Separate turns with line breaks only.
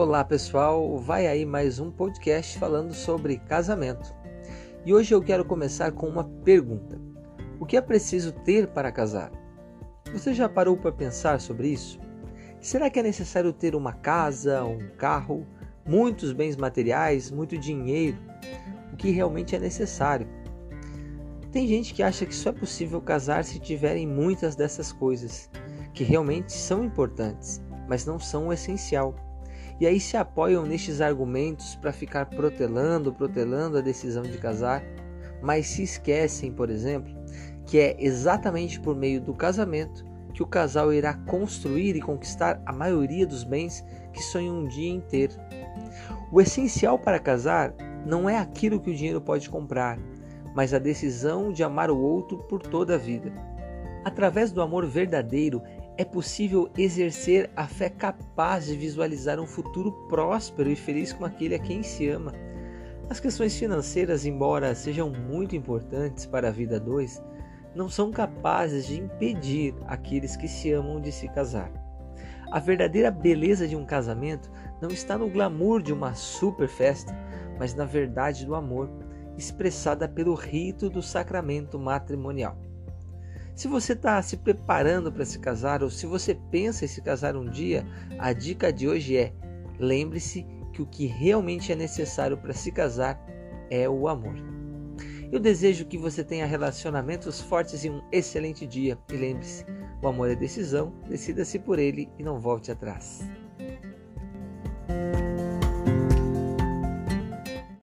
Olá pessoal, vai aí mais um podcast falando sobre casamento. E hoje eu quero começar com uma pergunta: O que é preciso ter para casar? Você já parou para pensar sobre isso? Será que é necessário ter uma casa, um carro, muitos bens materiais, muito dinheiro? O que realmente é necessário? Tem gente que acha que só é possível casar se tiverem muitas dessas coisas, que realmente são importantes, mas não são o essencial e aí se apoiam nestes argumentos para ficar protelando, protelando a decisão de casar, mas se esquecem, por exemplo, que é exatamente por meio do casamento que o casal irá construir e conquistar a maioria dos bens que sonham um dia em ter. O essencial para casar não é aquilo que o dinheiro pode comprar, mas a decisão de amar o outro por toda a vida. Através do amor verdadeiro é possível exercer a fé capaz de visualizar um futuro próspero e feliz com aquele a quem se ama. As questões financeiras, embora sejam muito importantes para a vida dois, não são capazes de impedir aqueles que se amam de se casar. A verdadeira beleza de um casamento não está no glamour de uma super festa, mas na verdade do amor, expressada pelo rito do sacramento matrimonial. Se você está se preparando para se casar ou se você pensa em se casar um dia, a dica de hoje é: lembre-se que o que realmente é necessário para se casar é o amor. Eu desejo que você tenha relacionamentos fortes e um excelente dia. E lembre-se: o amor é decisão, decida-se por ele e não volte atrás.